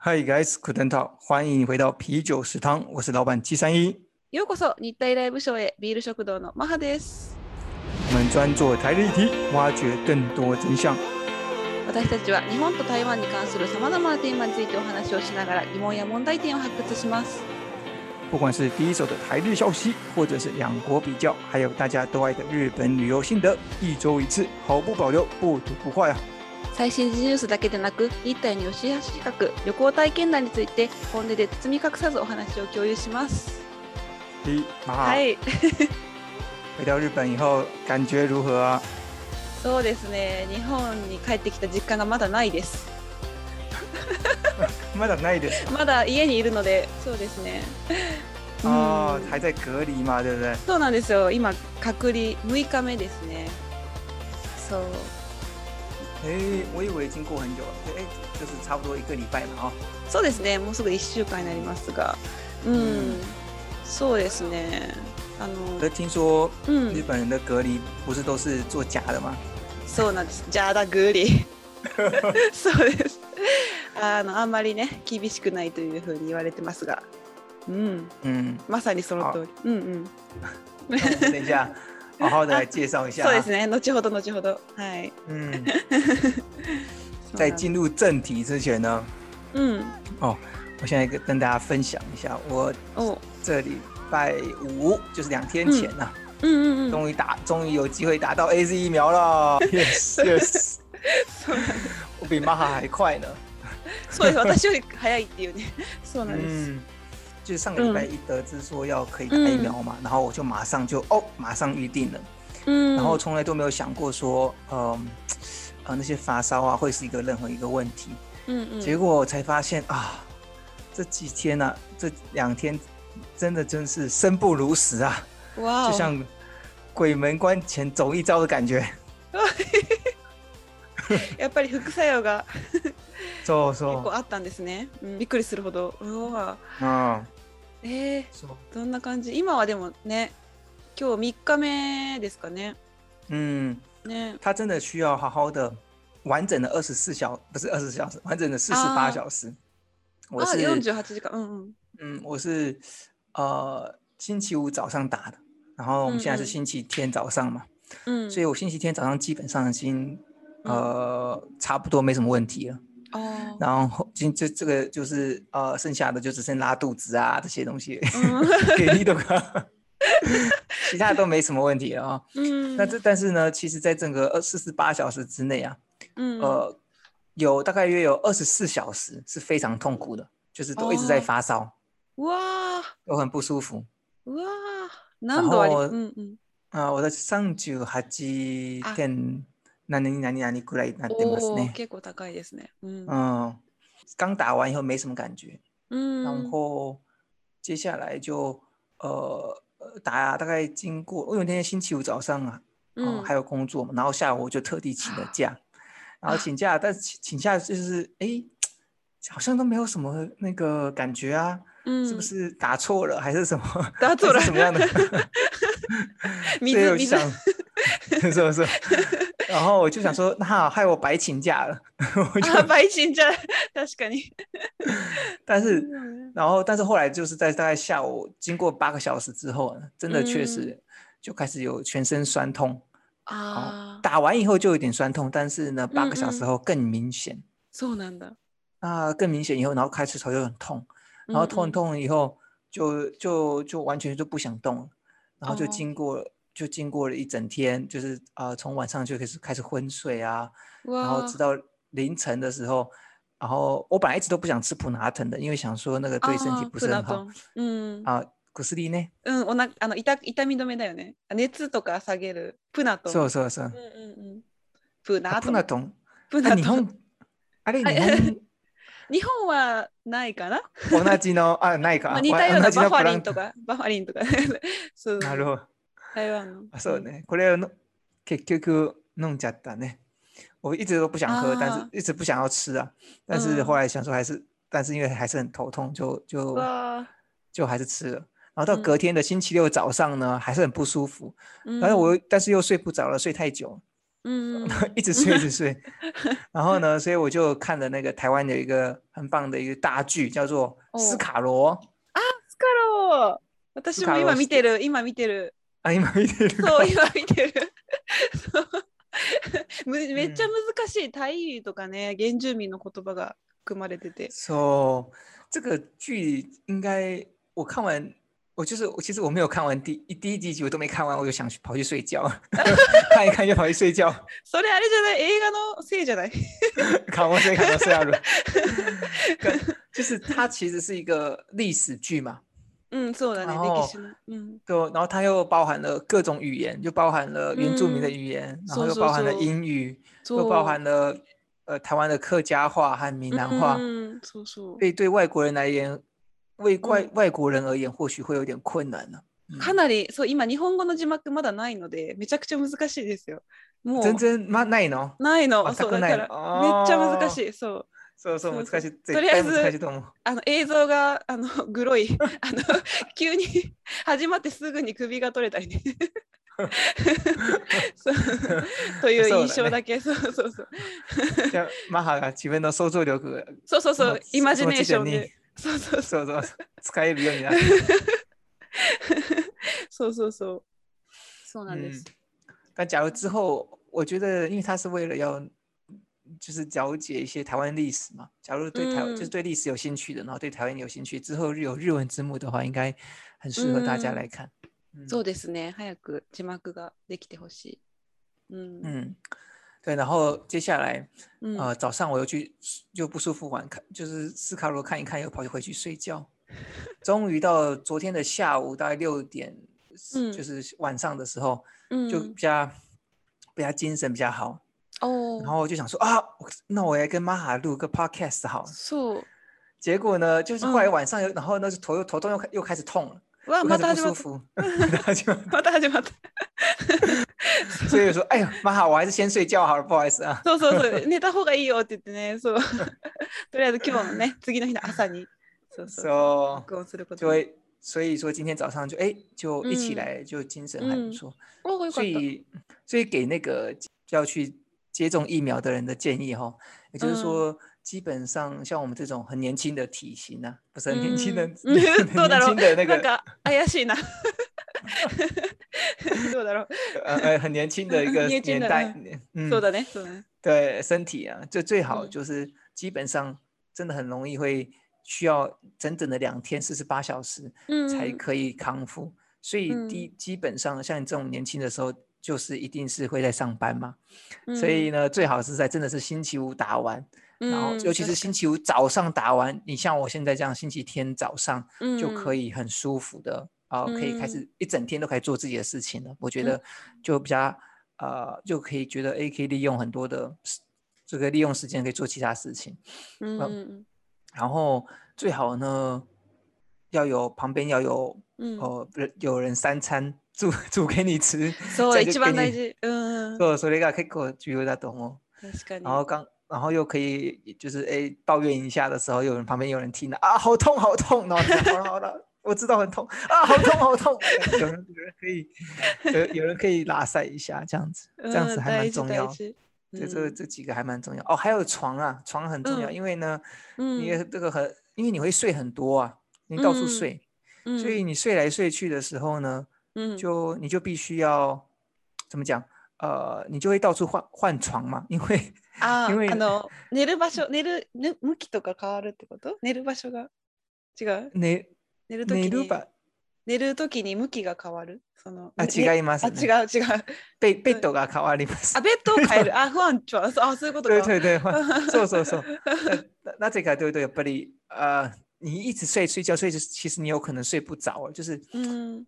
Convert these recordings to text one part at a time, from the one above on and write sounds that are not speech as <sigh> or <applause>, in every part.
Hi guys, good and talk，欢迎回到啤酒食堂，我是老板七三一。ようこそ日体ライブショーへビール食堂のマハです。我们专做台日议题，挖掘更多真相。私たちは日本と台湾に関するさまざまなテーマについてお話をしながら疑問や問題点を発掘します。不管是第一手的台日消息，或者是两国比较，还有大家都爱的日本旅游心得，一周一次，毫不保留，不吐不快啊！最新時ニュースだけでなく日体の吉橋企画旅行体験談について本音で包み隠さずお話を共有します。は，い、回到日本以后感觉如何？そうですね。日本に帰ってきた実感がまだないです。まだないですまだ家にいるので、そうですね。哦うん，还在隔离嘛，对不对？そうなんですよ。今隔離6日目ですね。そう。哎，我以为已经过很久了，哎，就是差不多一个礼拜嘛，哈、そうですね。もうすぐ1週間になりますが、うん、うんそうですね。あの、可是听说うん、日本人的隔离不是都是做假的吗？そうなんです。じゃあだグリ。<laughs> そうです。あのあんまりね厳しくないというふうに言われてますが、うん、嗯，まさにその通り。うんうん。那我们等一下好好的来介绍一下、そうですね。後ほど後ほど。はい。うなん <laughs> 在进入正题之前呢，うん。我现在跟跟大家分享一下，我お、这礼拜五就是两天前呐、うんうんうん。终于打，终于有机会打到 A Z 疫苗了，<laughs> yes yes，<laughs> 我比玛哈还快呢，<laughs> そうです。私より早いっていうね。<laughs> そうなんです。嗯。就是上个礼拜一得知说要可以打疫苗嘛，然后我就马上就哦，马上预定了。うん。然后从来都没有想过说，呃，呃那些发烧啊会是一个任何一个问题。うんうん。结果才发现啊，这几天呢、这两天真的真是生不如死啊，わお就像鬼门关前走一遭的感觉。やっぱり副作用が そう結構そあったんですね。うん、びっくりするほど。うわ。う。うん。えー、そう。どんな感じ？今はでもね、今日3日目ですかね。嗯，ね。他真的需要好好的完整的二十四小不是二十小时，完整的四十小時。我あ、是48時間。うんうん。嗯，我是呃星期五早上打的，然后我们现在是嗯嗯星期天早上嘛，うん。所以我星期天早上基本上已经呃差不多没什么问题了。然后今这这个就是呃剩下的就只剩拉肚子啊这些东西 <laughs> 给力的吧 <laughs> 其他都没什么问题啊嗯。那这但是呢其实在整个二四十八小时之内啊嗯。呃有大概约有二十四小时是非常痛苦的就是都一直在发烧。哇。我很不舒服。哇然后嗯嗯。啊我的上九还几天何々何々くらいになってますおおー、ね。結構高いですね。うん。嗯，刚打完以后没什么感觉，うん。然后接下来就呃呃打大概经过，因为那天星期五早上啊，うん哦还有工作嘛，然后下午我就特地请了假，然后啊请假，但是请请假就是哎，好像都没有什么那个感觉啊，うん是不是打错了还是什么？打错了还是什么样的？<laughs> 水所以我就水想，是不是？ 然后我就想说，那好害我白请假了。<laughs> 我就あ、倍賃じゃ確かに。<laughs> 但是，然后但是后来就是在大概下午经过八个小时之后呢，真的确嗯实就开始有全身酸痛。ああ、打完以后就有点酸痛，但是呢，八个小时嗯后更明显。そうなんだ。那更明显以后，然后开始头又很痛，然后痛很うん痛以后就就就完全就不想动了，然后就哦经過 就经过了一整天，就是呃从晚上就开始开始昏睡啊，うん。然后わ直到凌晨的时候，然后我本来一直都不想吃普拿疼的，因为想说那个对身体あ、不是很好プナトン。うん。啊。薬ね，うん、おなあの痛痛み止めだよね。熱とか下げる。プナトン。そうそうそううん。うんうん。プナトン。ナトン？プナトン。あ日本？あれあ日本？<laughs> 日本はないかな、同じの？あないか。<laughs> まあ、似たようなバファリンとか、バファリンとか。<laughs> そう。なるほど。台湾の。あそうね。これをの結局飲んじゃったね。我一直都不想喝，但是啊一直不想要吃啊。但是嗯后来想说还是，但是因为还是很头痛，就就うわ就还是吃了。然后到嗯隔天的星期六早上呢，还是很不舒服。ー但是我又但是又睡不着了，睡太久， 嗯一直睡一直睡。<laughs> 然后呢，所以我就看了那个台湾有一个很棒的一个大剧，叫做《斯卡罗》。スカロー私も今見てる、今見てる。 あ、今見てる。そう、今見てる。<laughs> めっちゃ難しい、タイ語とかね、原住民の言葉が含まれてて。So 这个剧应该我看完，我就是我其实我没有看完第一第一集集我都没看完，我就想去跑去睡觉，<laughs> 看一看就跑去睡觉。それあれじゃない？映画のせいじゃない？看完睡看到睡下了。跟 <laughs> 就是它其实是一个历史剧嘛，うん、そうだね、然後歴史の。うん、对哦，然后它又包含了各种语言，就包含了原住民的嗯语言，然后そうそう又包含了そう英语，そう又包含了呃台湾的客家话和闽南话。うん、そうそう。所以对外国人来言，为外、嗯外国人而言，或许会有点困难呢、嗯かなり、そう、今、日本語の字幕まだないので、めちゃくちゃ難しいですよ。もう、真正まないの。ないの。全そう、だから、くないのめっちゃ難しい。そう。 そうそうそう難しい。とりあえず。あの映像があのグロい。<laughs> あの急に始まってすぐに首が取れたりね。<laughs> そう。という印象だけ。そう,、そうそうじゃあマハが自分の想像力がそうそうそう。イマジネーションにで。そうそうそう。そうそう。使えるようになって。<laughs> そうそうそう。そうなんで嗯す、，但假如之后，我觉得，因为他是为了要，就是了解一些台湾历史嘛。假如对台、就是嗯对历史有兴趣的，然后对台湾有兴趣，之后有日文字幕的话，应该很适合大家嗯来看。嗯そうですね早く字幕ができてほしいうん嗯，对。然后接下来，うん呃，早上我又去就不舒服玩看，就是斯卡罗看一看，又跑去回去睡觉。<laughs> 终于到昨天的下午大概六点，嗯就是晚上的时候，就うん比较比较精神比较好。 おー然后我就想说啊，我那我来跟玛哈录个 podcast 好了。そう结果呢，就是后来嗯晚上又，然後呢就头又头痛又开又开始痛了，うわ又また始まった开始不舒服，<laughs> 他就また始まった所以我说，哎呀，玛哈，我还是先睡觉好了，不好意思啊。<laughs> <laughs> そうそうそう、寝た方がいいよって言ってね、そう。とりあえず今日のね、次の日の朝に、そうそうそう、 So 録音することに。就会，所以说今天早上就哎就一起嗯来，就精神还不嗯错。およかった。所以所以给那个要去 接种疫苗的人的建议哈，也就是嗯说，基本上像我们这种很年轻的体型呢、不是很年轻的，<laughs> うん很どうだ年ろう轻的那个なんか怪しいな。どうだろう、呃呃很年轻的一个<laughs> 年轻的年代，嗯，そうだね、そうだ<laughs> ね。对身体啊，就最好嗯就是基本上真的很容易会需要整整的两天四十八小时才うん可以康复，所以第基本上像你这种年轻的时候， 就是一定是会在上班嘛，所以呢最好是在真的是星期五打完，然后うん尤其是星期五早上打完，你像我现在这样星期天早上就可以。以很舒服的啊、可以开嗯始一整天都可以做自己的事情了。我觉得就比较呃，就可以觉得诶，可以利用很多的时这个利用时间可以做其他事情。うんうん然后最好呢要有旁边要有うん哦、人有人三餐 煮<laughs> 煮给你吃，そう、这样就一番给你大事。うん。そうそれが結構重要だと思う。確かに。然后刚，然后又可以就是哎抱怨一下的时候，有人旁边有人听了啊，好痛好痛，然后就好了好了，我知道很痛啊，好痛好痛，<laughs> 有人有人可以有有人可以拉塞一下，这样子这样子うん还蛮大事重要大。事对，这个うん这几个还蛮重要哦。还有床啊，床很重要，嗯因为呢，うん你也这个很，因为你会睡很多啊，你到处嗯睡，うん所以你睡来睡去的时候呢， うん就你就必须要怎么讲？呃，你就会到处换换床嘛，<laughs> 因为あ因為あの寝る場所寝る寝向きとか変わるってこと？寝る場所が？違う？寝寝るときに？寝るば寝るときに向きが変わる？そのあね違いますあね違う違う。ベベッドが変わります。あ。ベッドを変える？<laughs> あ不安ちあそういうことか。对对对，换 <laughs> そうそうそう。那那这个对不对？やっぱり呃，你一直睡睡觉，所以就其实你有可能睡不着，就是うん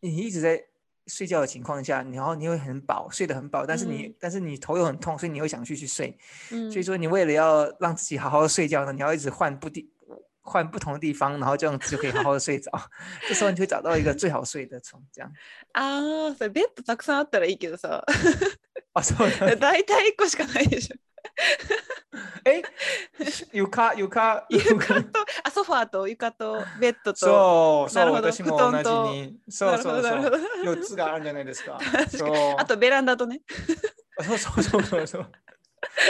你一直在睡觉的情况下，然后你会很饱，睡得很饱，但是你、嗯但是你头又很痛，所以你会想继续睡。うん所以说你为了要让自己好好的睡觉呢，你要一直换不地换不同的地方，然后这样子就可以好好的睡着。<laughs> 这时候你就会找到一个最好睡的床，这样。<laughs> あーそれベッドたくさんあったらいいけどさ<laughs> あ、そうなんだ。大体1個しかないでしょ <laughs> え、床床 <laughs> 床とあソファーと床とベッドと。そうそう私も同じに。そうそうそう。4つがあるんじゃないですか。<laughs> あとベランダとね。そうそうそうそうそう。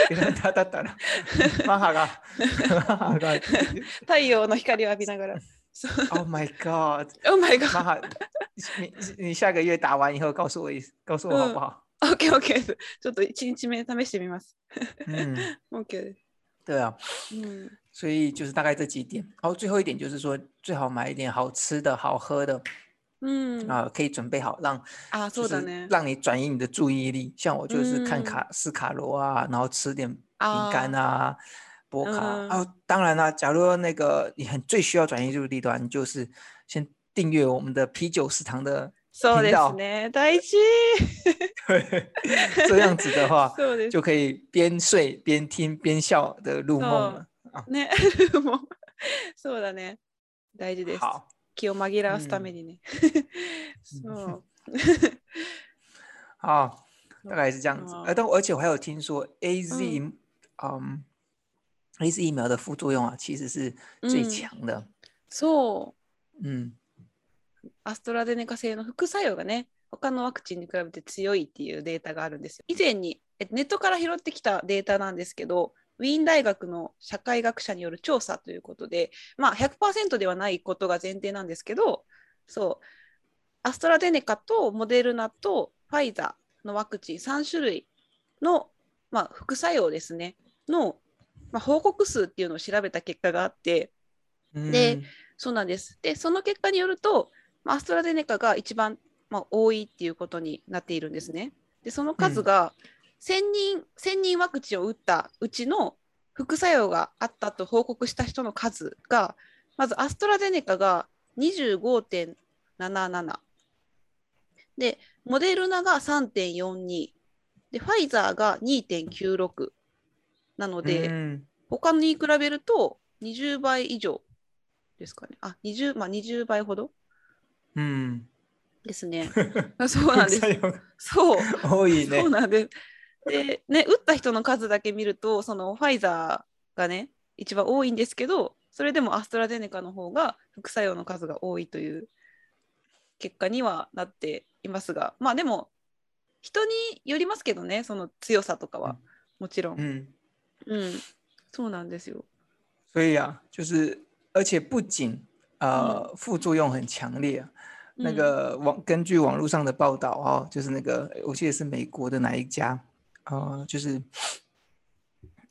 ベランダだったら。母が。母が。太陽の光を浴びながら。そう。Oh my God！Oh my god！妈妈，你你下个月打完以后告诉我一告诉我好不好？OK OK です。ちょっと1日目試してみます。嗯， <laughs> OK です。对啊，うん。所以就是大概这几点。然后最后一点就是说，最好买一点好吃的好喝的うん。啊、可以准备好让あ、そ就是うだね。让你转移你的注意力。像我就是看嗯卡斯卡罗啊，然后吃点饼あ干啊、波卡嗯啊。当然啦，假如那个你很最需要转移注意力的话，你就是先订阅我们的啤酒食堂的， そうで頻道すね。大事。<laughs> 这样子的话そ<laughs> うです。就可以边睡边听边笑的入梦了。ね。もうそうだね。大事です。好，気を紛らわすためにね。そう。<laughs> 好，大概是这样子。哦呃，但我而且我还有听说 A Z，嗯，A Z 疫苗的副作用啊，其实是最嗯强的。そう。嗯 アストラゼネカ製の副作用がね、他のワクチンに比べて強いっていうデータがあるんですよ。以前にえネットから拾ってきたデータなんですけど、ウィーン大学の社会学者による調査ということで、まあ100%ではないことが前提なんですけど、そう、アストラゼネカとモデルナとファイザーのワクチン3種類の、まあ、副作用ですね、の、まあ、報告数っていうのを調べた結果があって、で嗯そうなんです。で、その結果によると、まあアストラゼネカが一番、まあ、多いっていうことになっているんですね。で、その数が1000人、1000人ワクチンを打ったうちの副作用があったと報告した人の数が、まずアストラゼネカが25.77。で、モデルナが3.42。で、ファイザーが2.96。なので、嗯他に比べると20倍以上ですかね。あ、20、まあ20倍ほど嗯，ですね。<laughs> そうなんです。そう。多いねそう。なんです。で、ね、打った人の数だけ見ると、そのファイザーがね、一番多いんですけど、それでもアストラゼネカの方が副作用の数が多いという結果にはなっていますが、まあでも、人によりますけどね、その強さとかは、もちろん。嗯，うん、そうなんですよ。所以啊，就是而且不仅呃副作用很强烈啊，那嗯个网根据网络上的报道哦，就是那个我记得是美国的哪一家，呃，就是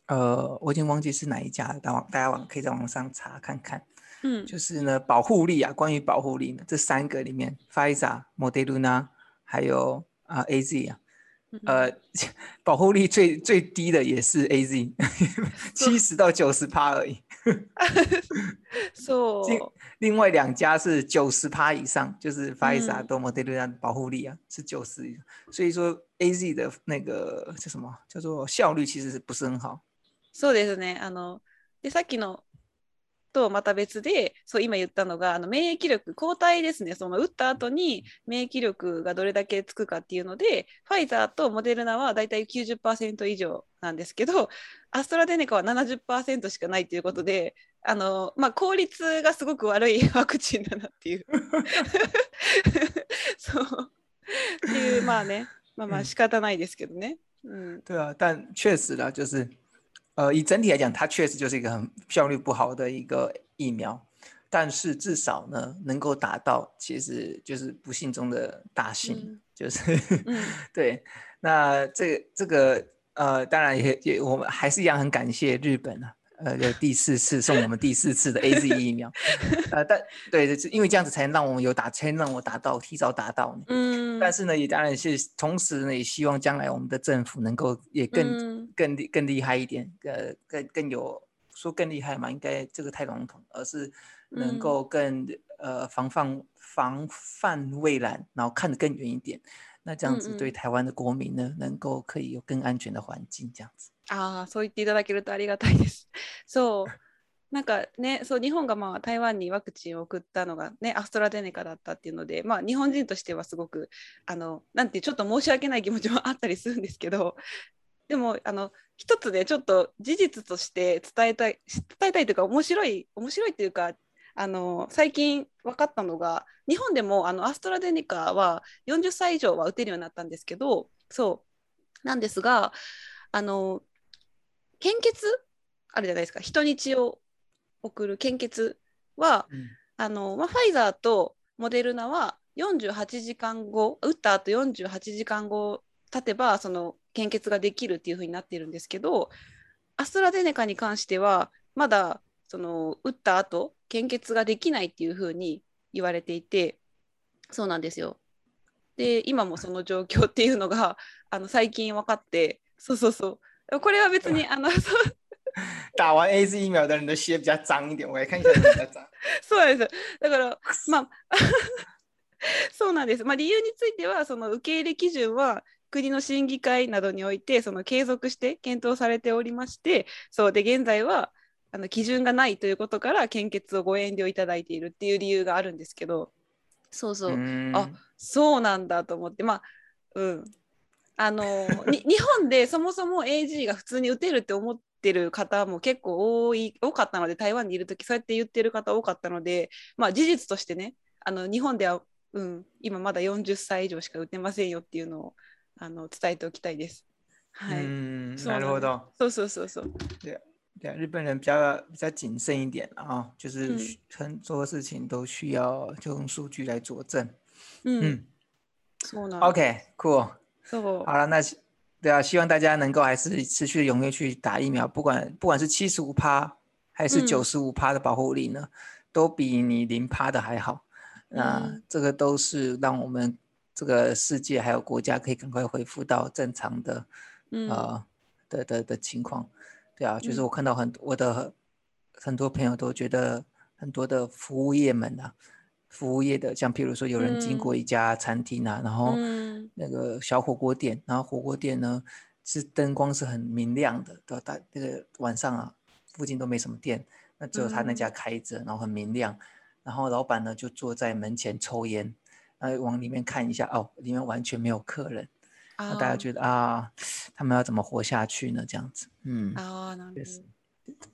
呃我已经忘记是哪一家了，大网大家网可以在网上查看看。うん、就是呢，保护力啊，关于保护力呢，这三个里面 f i z e r Moderna 还有啊、A Z 啊，うん 呃，<laughs> 保护力最最低的也是 A Z，<laughs> 七十到九十趴而已。<laughs> そう。另外两家是九十趴以上，就是 f i z e r 嗯都 Moderna 的保护力啊是九十以上，所以说 A Z 的那个叫什么叫做效率其实是不是很好？そうですね。あのでさっきの とまた別でそう今言ったのがあの免疫力抗体ですね。その打った後に免疫力がどれだけつくかっていうのでファイザーとモデルナはだいたい90%以上なんですけどアストラゼネカは70%しかないということであの、まあ、効率がすごく悪い <laughs> ワクチンだなっていう。<laughs> そう。っていうまあね。まあまあ仕方ないですけどね。うん。对啊，但确实啦，就是呃，以整体来讲，它确实就是一个很效率不好的一个疫苗，但是至少呢，能够达到其实就是不幸中的大幸，嗯就是嗯对。那这个这个呃，当然也也我们还是一样很感谢日本啊。呃，有第四次送我们第四次的 A Z <laughs> 疫苗，呃，但对，是因为这样子才能让我们有打，才能让我达到提早达到嗯。但是呢，也当然是同时呢，也希望将来我们的政府能够也更、嗯更更厉害一点，呃，更更有说更厉害嘛，应该这个太笼统，而是能嗯够更、呃防范防范未然，然后看得更远一点。那这样子对台湾的国民呢，能够可以有更安全的环境，这样子。ああ、そう言っていただけるとありがたいです。<laughs> そう。なんかね、そう日本がまあ台湾にワクチンを送ったのがね、アストラゼネカだったっていうので、まあ日本人としてはすごく、あの、なんてちょっと申し訳ない気持ちもあったりするんですけど、でも、あの、一つね、ちょっと事実として伝えたい、伝えたいというか、面白い、面白いというか、あの、最近分かったのが、日本でもあのアストラゼネカは40歳以上は打てるようになったんですけど、そう、なんですがあの献血？あるじゃないですか。人に血を送る献血はうん。あの、まあ、ファイザーとモデルナは48時間後打った後48時間後経てばその献血ができるっていう風になってるんですけどアストラゼネカに関してはまだその打った後献血ができないっていう風に言われていてそうなんですよ。で今もその状況っていうのが <laughs> あの最近分かってそうそうそうこれは別にあのそう打完 A Z 疫苗的人的血比较脏一点，我来看一下你比较脏。<laughs> そうなんですよだから <laughs> まあそうなんです。まあ、理由についてはその受け入れ基準は国の審議会などにおいてその継続して検討されておりましてそうで現在はあの基準がないということから献血をご遠慮いただいているっていう理由があるんですけどそうそう、嗯あそうなんだと思って。まあうん。あのに日本でそもそも AG が普通に打てるって思ってる方も結構多い多かったので台湾にいる時そうやって言ってる方多かったのでまあ事実としてねあの日本では、うん、今まだ40歳以上しか打てませんよっていうのをあの伝えておきたいです。はい、なるほど。そうそうそうそう。对，日本人比较比较谨慎一点啊，就是嗯需很多事情都需要就用数据来佐证。うん、嗯そうなんです。 ，OK，cool。そう好了，那希对啊，希望大家能够还是持续地踊跃去打疫苗，不管不管是七十五趴还是嗯九十五趴的保护力呢，都比你零趴的还好。那嗯这个都是让我们这个世界还有国家可以赶快恢复到正常的うん呃的的的情况。 对啊，就是嗯。我看到很多我的很多朋友都觉得很多的服务业们啊，服务业的，像譬如说有人经过一家餐厅啊，然后那个小火锅店，然后火锅店呢是灯光是很明亮的，对吧？大那个晚上啊，附近都没什么店，那只有他那家嗯。开着，然后很明亮，然后老板呢就坐在门前抽烟，然后往里面看一下，哦，里面完全没有客人，那大家あ觉得啊，他们要怎么活下去呢？这样子，嗯ー，あーなるほです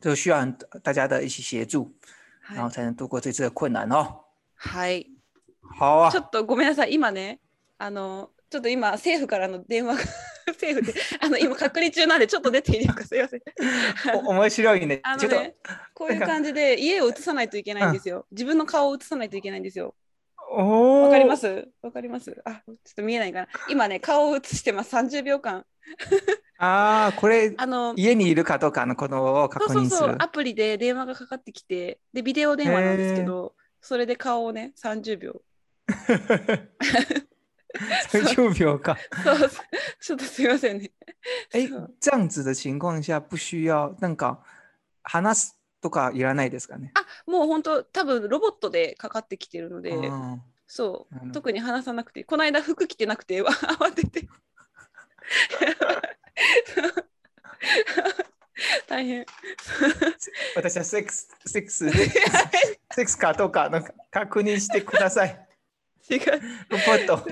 ど。就需要很大家的一起协助，然后はい。才能度过这次的困难哦。はい好啊ちょ，っとごめんなさい、今ね、あの、ちょっと今、政府からの電話が、<laughs> 政府で、あの、今、隔離中なんで、ちょっと出ていいですか、すいません。お面白いねあ。のね、こういう感じで、家を移さないといけないんですよ。自分の顔を移さないといけないんですよ。おわかりーます？わかります？あ、ちょっと見えないかな。今ね、顔を移してます、30秒間。ああ、これあの、家にいるかどうかのことを確認するそうそうそう、。アプリで電話がかかってきて、で、ビデオ電話なんですけど、それで顔をね、30秒。<laughs> 30秒か。そうちょっとすいませんね。哎そう、这样子的情况下不需要なんか話すとかいらないですかね。あもう本当多分ロボットでかかってきてるので、うん。そう特に話さなくてこの間服着てなくてわ慌てて。<laughs> 大変。私はセックス、セックス、セックスかどうかの確認してください。違う。ロボット。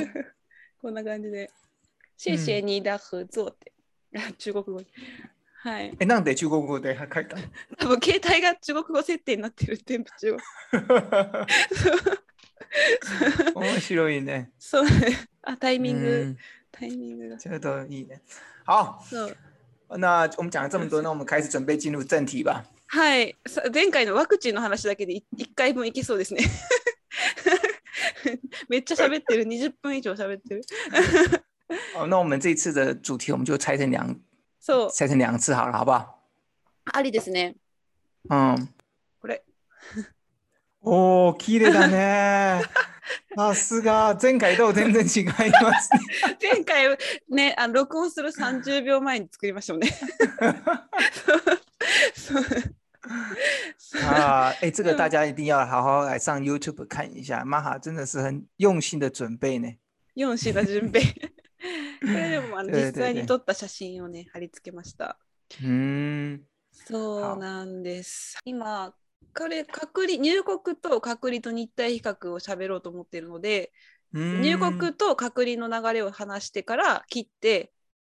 こんな感じで「谢谢你的合作」って、あ中国語。にはい。え、なんで中国語で書いたの？多分携帯が中国語設定になってる全部中国 <laughs> 面白いね。そう。あタイミング、嗯タイミングが。这个都いいね。好，そう。那我们讲了这么多，那我们开始准备进入正题吧。はい、さ前回のワクチンの話だけでい1回分いけそうですね。<laughs> めっちゃ喋ってる、20分以上喋ってる。<laughs> 哦，那我们这一次的主题我们就拆成两そう、拆成两次好了，好不好？ありですね。嗯。これ、<laughs> おお、綺麗だね。<laughs> さすが、前回と全然違いますね。<laughs> 前回ね、あの録音する30秒前に作りましたもんね。そう啊，哎，这个大家一定要好好来上 YouTube 看一下，玛哈真的是很用心的准备呢。4品の準備。<laughs> これでもあの実際に对撮った写真をね、貼り付けました。嗯，そうなんです。今、これ隔離入国と隔離と日体比較を喋ろうと思っているので、嗯入国と隔離の流れを話してから切って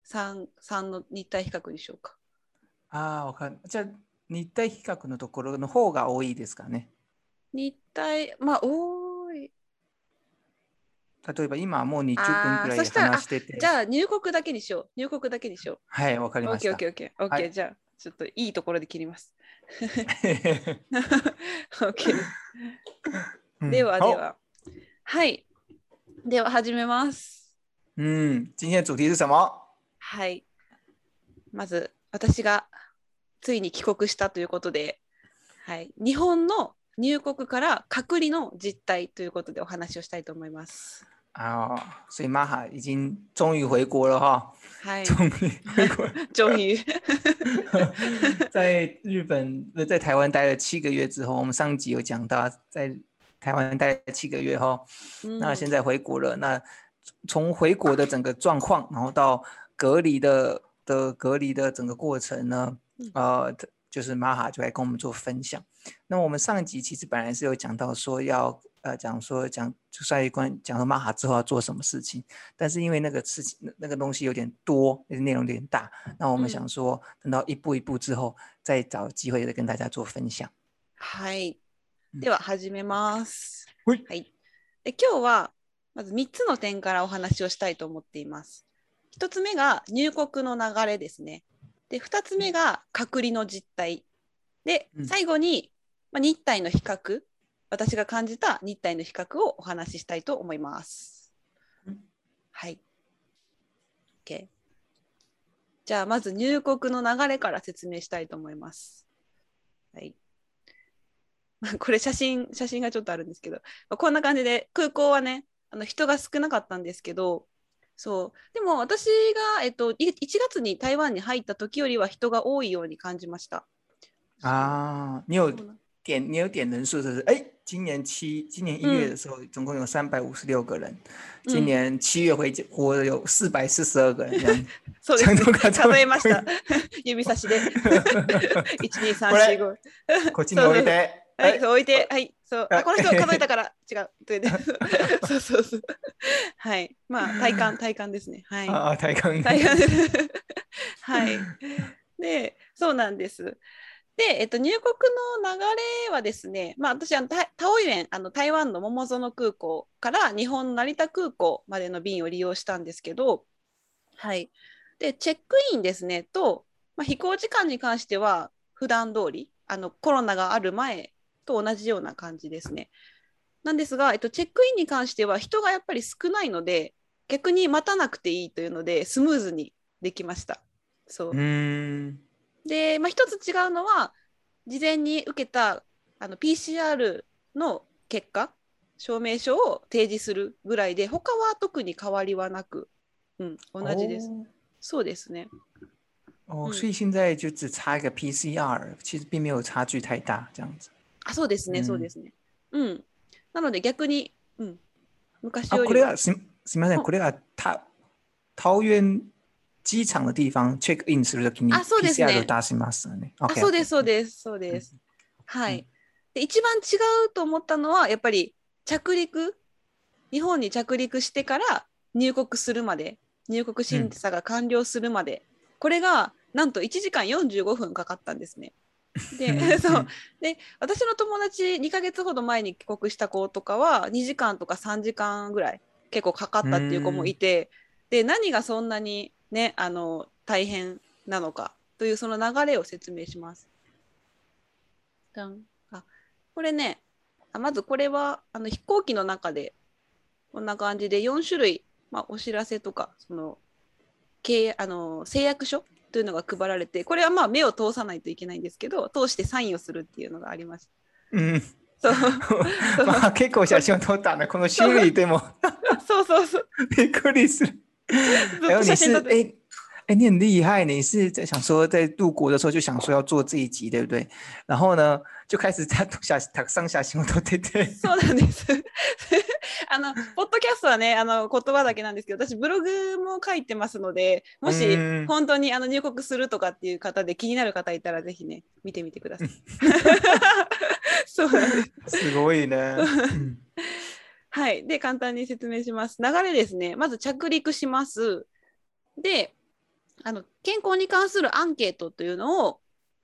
3, 3の日体比較にしようか。ああ、わかる。じゃあ、日体比較のところの方が多いですかね。日体、まあ多い。例えば今もう20分くらい話してて。じゃあ入国だけにしよう。入国だけにしよはい、わかう。りましたオッケーオッケ。ーオッケー。オッケー、はいじゃあちょっといいところで切ります。<laughs> オッケー。嗯ではで好は。はい。では始めます。嗯，今天的主题是什么？はい。まず私がついに帰国したということで、はい、日本の入国から隔離の実態ということでお話をしたいと思います。啊、所以玛哈已经终于回国了哈，はい。终于回国了，终于。<laughs> 在日本不是在台湾待了七个月之后，我们上集有讲到，在台湾待了七个月后，嗯那现在回国了，那从回国的整个状况，然后到隔离的的隔离的整个过程呢嗯，呃，就是玛哈就来跟我们做分享。那我们上一集其实本来是有讲到说要呃讲说讲就关于关讲说玛哈之后要做什么事情，但是因为那个事情那那个东西有点多，内容有点大，那我们嗯想说等到一步一步之后，再找机会再跟大家做分享。はい。うんでは始めます。はいはい。で今日はまず3つの点からお話をしたいと思っています。1つ目が入国の流れですね。 で2つ目が隔離の実態。でうん最後に、まあ、日体の比較私が感じた日体の比較をお話ししたいと思いますうん。はい。OK。じゃあまず入国の流れから説明したいと思います。はい。ま <laughs> あこれ写真写真がちょっとあるんですけど、まあこんな感じで空港はねあの人が少なかったんですけどそうでも私が、えっと、い1月に台湾に入った時よりは人が多いように感じました。啊，你有点你有点人数，就是哎，今年七今年一月嗯的时候，总共有三百五十六个人，嗯今年七月回国的有四百四十二个人，そうです数えました。指差しで。1、2、3、4、5。こっちに置いて、はい、置いて、はい、そう。ああ、この人数えたから違う。というね <laughs> そうそうそう。はい。まあ、体感、体感ですね。はい。啊，太空，大変です。<laughs> はい。で、そうなんです。で、えっと、入国の流れはですね、まあ、私はタタオイレン、あの台湾の桃園空港から日本成田空港までの便を利用したんですけど、はい。で、チェックインですね、と、まあ、飛行時間に関しては、普段通り、あのコロナがある前と同じような感じですね。なんですが、えっと、チェックインに関しては人がやっぱり少ないので、逆に待たなくていいというので、スムーズにできました。そう。嗯で、まあ、一つ違うのは事前に受けたあの PCR の結果証明書を提示するぐらいで他は特に変わりはなく、うん、同じです。そうですね。哦，嗯所以现在就只差一个 PCR，其实并没有差距太大，这样子。あそうですね、うんそうですね。うん。なので逆に、うん、昔啊，よりはこれはすすみません、うんこれはた桃園機場の地方チェックインするときにあそうですね PCR を出しますよね。あそうです、そうです、そうです。はい。で一番違うと思ったのはやっぱり着陸日本に着陸してから入国するまで入国審査が完了するまで、これがなんと1時間45分かかったんですね。で <laughs> そう。で私の友達2ヶ月ほど前に帰国した子とかは2時間とか3時間ぐらい結構かかったっていう子もいて、で何がそんなにねあの大変なのかというその流れを説明します。あこれねあまずこれはあの飛行機の中でこんな感じで4種類、まあ、お知らせとかそのあの誓約書というのが配られてこれはまあ目を通さないといけないんですけど通してサインをするっていうのがあります。うん。そう <laughs> まあ結構写真を撮ったね。この種類でも <laughs> そうそうそう。びっくりする。ずっ还有你是と写真撮って。哎哎，你很厉害，你是在想说在入国的时候就想说要做这一集，对不对？然后呢，就开始在写たくさん写真を撮ってて。そうなんです。<laughs> あの、ポッドキャストはね、あの言葉だけなんですけど、私ブログも書いてますので、もしうん本当にあの入国するとかっていう方で気になる方いたらぜひね、見てみてください。<laughs> そうす。すごいね。う <laughs> んはい。で、簡単に説明します。流れですね。まず着陸します。で、あの健康に関するアンケートというのを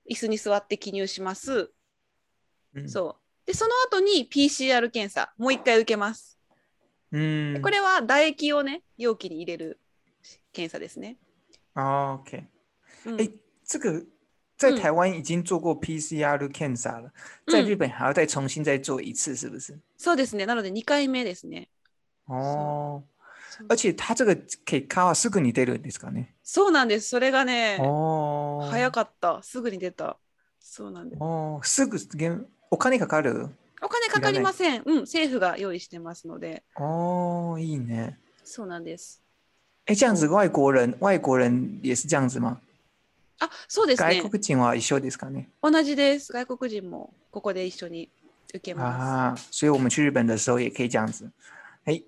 椅子に座って記入します。うんそう。で、その後に PCR 検査、もう一回受けます。嗯，これは唾液をね、容器に入れる検査ですね。哦 OK，うん哎，这个在嗯台湾已经做过 PCR 的 cancer 了，在嗯日本还要再重新再做一次，是不是？そうですね。なので2回目ですね。哦，而且它这个結果はすぐに出るんですかね？そうなんです。それがね、哦，早かった。すぐに出た。そうなんです。哦，すぐ現お金かかる？お金かかりません。うん、政府が用意してますので。哦，いいね。そうなんです。哎，这样子外国人外国人也是这样子吗？あ、そうですね。外国人は一緒ですかね？同じです。外国人もここで一緒に受けま啊，所以我们去日本的时候也可以这样子，哎，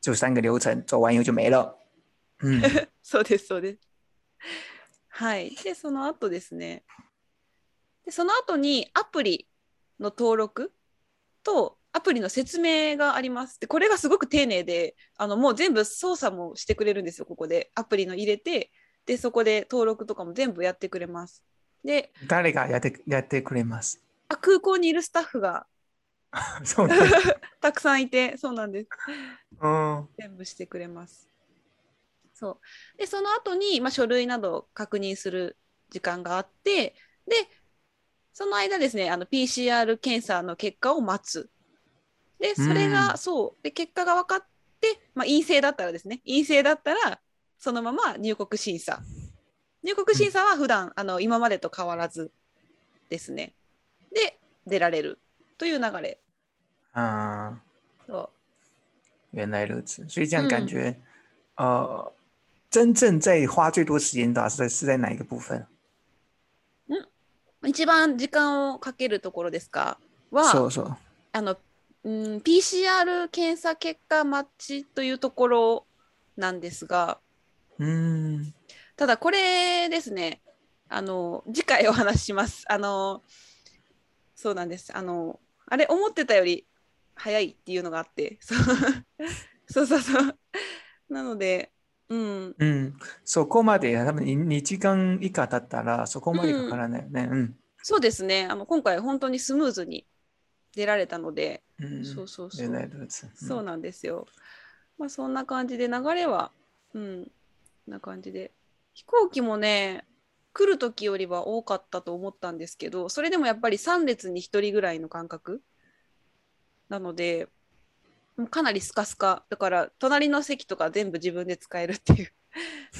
就三个流程走完以后就没了。そうです、そうです。はい。で、その後ですね。で、その後にアプリの登録とアプリの説明があります。で、これがすごく丁寧で、あのもう全部操作もしてくれるんですよ、ここで。アプリの入れて、で、そこで登録とかも全部やってくれます。で、誰がやってやってくれます？あ空港にいるスタッフが <laughs> そう。<laughs> たくさんいて、そうなんです。うん。全部してくれます。そう。で、その後に、まあ、書類などを確認する時間があって、で、その間ですね、あの PCR 検査の結果を待つ。で、それが、うんそう。で、結果が分かって、まあ、陰性だったらですね、陰性だったら、そのまま入国審査。入国審査は普段、あの今までと変わらずですね。で、出られるという流れ。啊，そう原来如此，所以这样感觉，呃，真正在花最多时间的是在是在哪一个部分？一番時間をかけるところですか？はそうそう。あの、うん、PCR 検査結果待ちというところなんですが。うん。ただこれですねあの次回お話しします。あのそうなんです。あのあれ思ってたより早いっていうのがあって。そう。<laughs> そうそうそう。なのでうんうん、そこまで多分に2時間以下だったらそこまでかからないよね。うん。そうですねあの今回本当にスムーズに出られたので、うん。そうそうそう原来如此。そうなんですよ。まあそんな感じで流れは、うんな感じで。飛行機もね、来る時よりは多かったと思ったんですけど、それでもやっぱり3列に1人ぐらいの感覚なので、もうかなりスカスカ。だから隣の席とか全部自分で使えるっていう。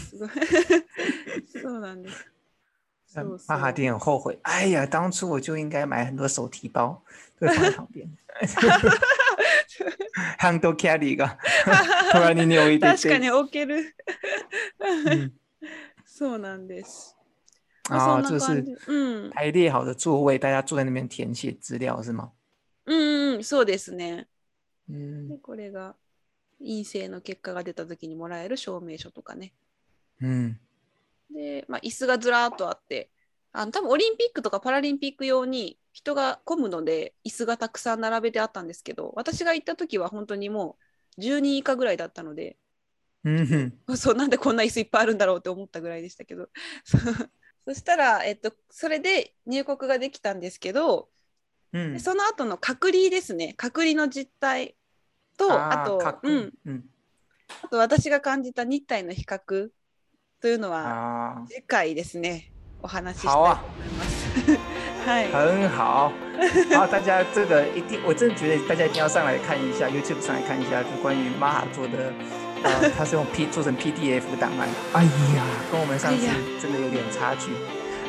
<laughs> そうなんです。嗯そうそう巴哈丁很后悔，哎呀，当初我就应该买很多手提包，放在旁边。ハンドキャリーが隣に置いてて。<laughs> 確かに置ける。嗯そうなんです。ま啊。排列好的座位，大家坐在那边填写资料是吗？そうですね。嗯で、これが陰性の結果が出た時にもらえる証明書とかね。嗯で、まあ、椅子がずらーっとあって、あの多分オリンピックとかパラリンピック用に人が混むので椅子がたくさん並べてあったんですけど、私が行った時は本当にもう10人以下ぐらいだったので、嗯哼 <laughs> そうなんでこんな椅子いっぱいあるんだろうって思ったぐらいでしたけど。<laughs> そしたら、えっと、それで入国ができたんですけど、嗯で，その後の隔離ですね、隔離の実態と、あと、各うん、嗯あと私が感じた日体の比較というのは啊，次回ですね、お話ししたいと思います。<laughs> はい。很好，好，大家这个一定，我真的觉得大家一定要上来看一下，YouTube 上来看一下，就关于玛哈做的，呃，<laughs> 它是用 P 做成 PDF 档案，哎呀，跟我们上次真的有点差距。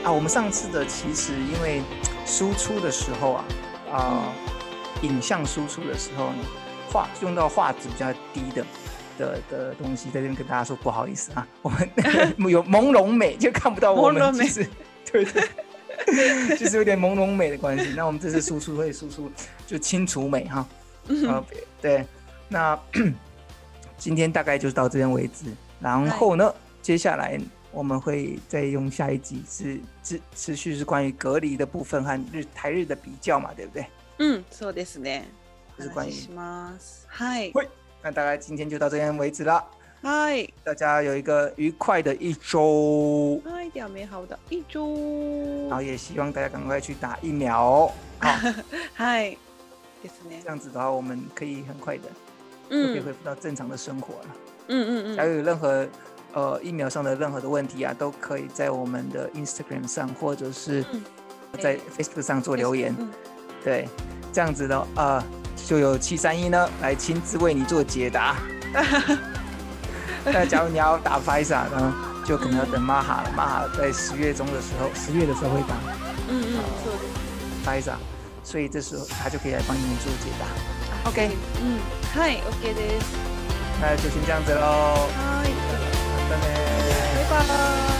啊。我们上次的其实因为输出的时候啊，啊、影像输出的时候呢，画用到画质比较低的。的的东西在这边跟大家说不好意思啊，我们<laughs> 有朦胧美，就看不到我们，朦胧美就是对对。就是有点朦胧美的关系。那我们这次输出会输出就清楚美哈，啊，对，那<clears throat> 今天大概就到这边为止。然后呢，接下来我们会再用下一集是持持续是关于隔离的部分和日台日的比较嘛，对不对？うん、そうですね。 就是关于お話しします。はい。那大概今天就到这边为止了。はい。大家有一个愉快的一周，はい。では、美好的一周。然后也希望大家赶快去打疫苗。<laughs> 好，はい。ですね这。样子的话，我们可以很快的 就可以嗯恢复到正常的生活了。嗯嗯假如嗯有任何呃疫苗上的任何的问题啊，都可以在我们的 Instagram 上或者是嗯在 Facebook 上做留言。嗯对，这样子的呃， 就有七三一呢来亲自为你做解答。<laughs> 那假如你要打 f i s a 呢，就可能要等 Maha 了。Maha 在十月中的时候，十月的时候会打うんうんそうです f i s a 所以这时候他就可以来帮你们做解答。OK，うんはい OK です那就先这样子喽，はい拜拜。バイバイ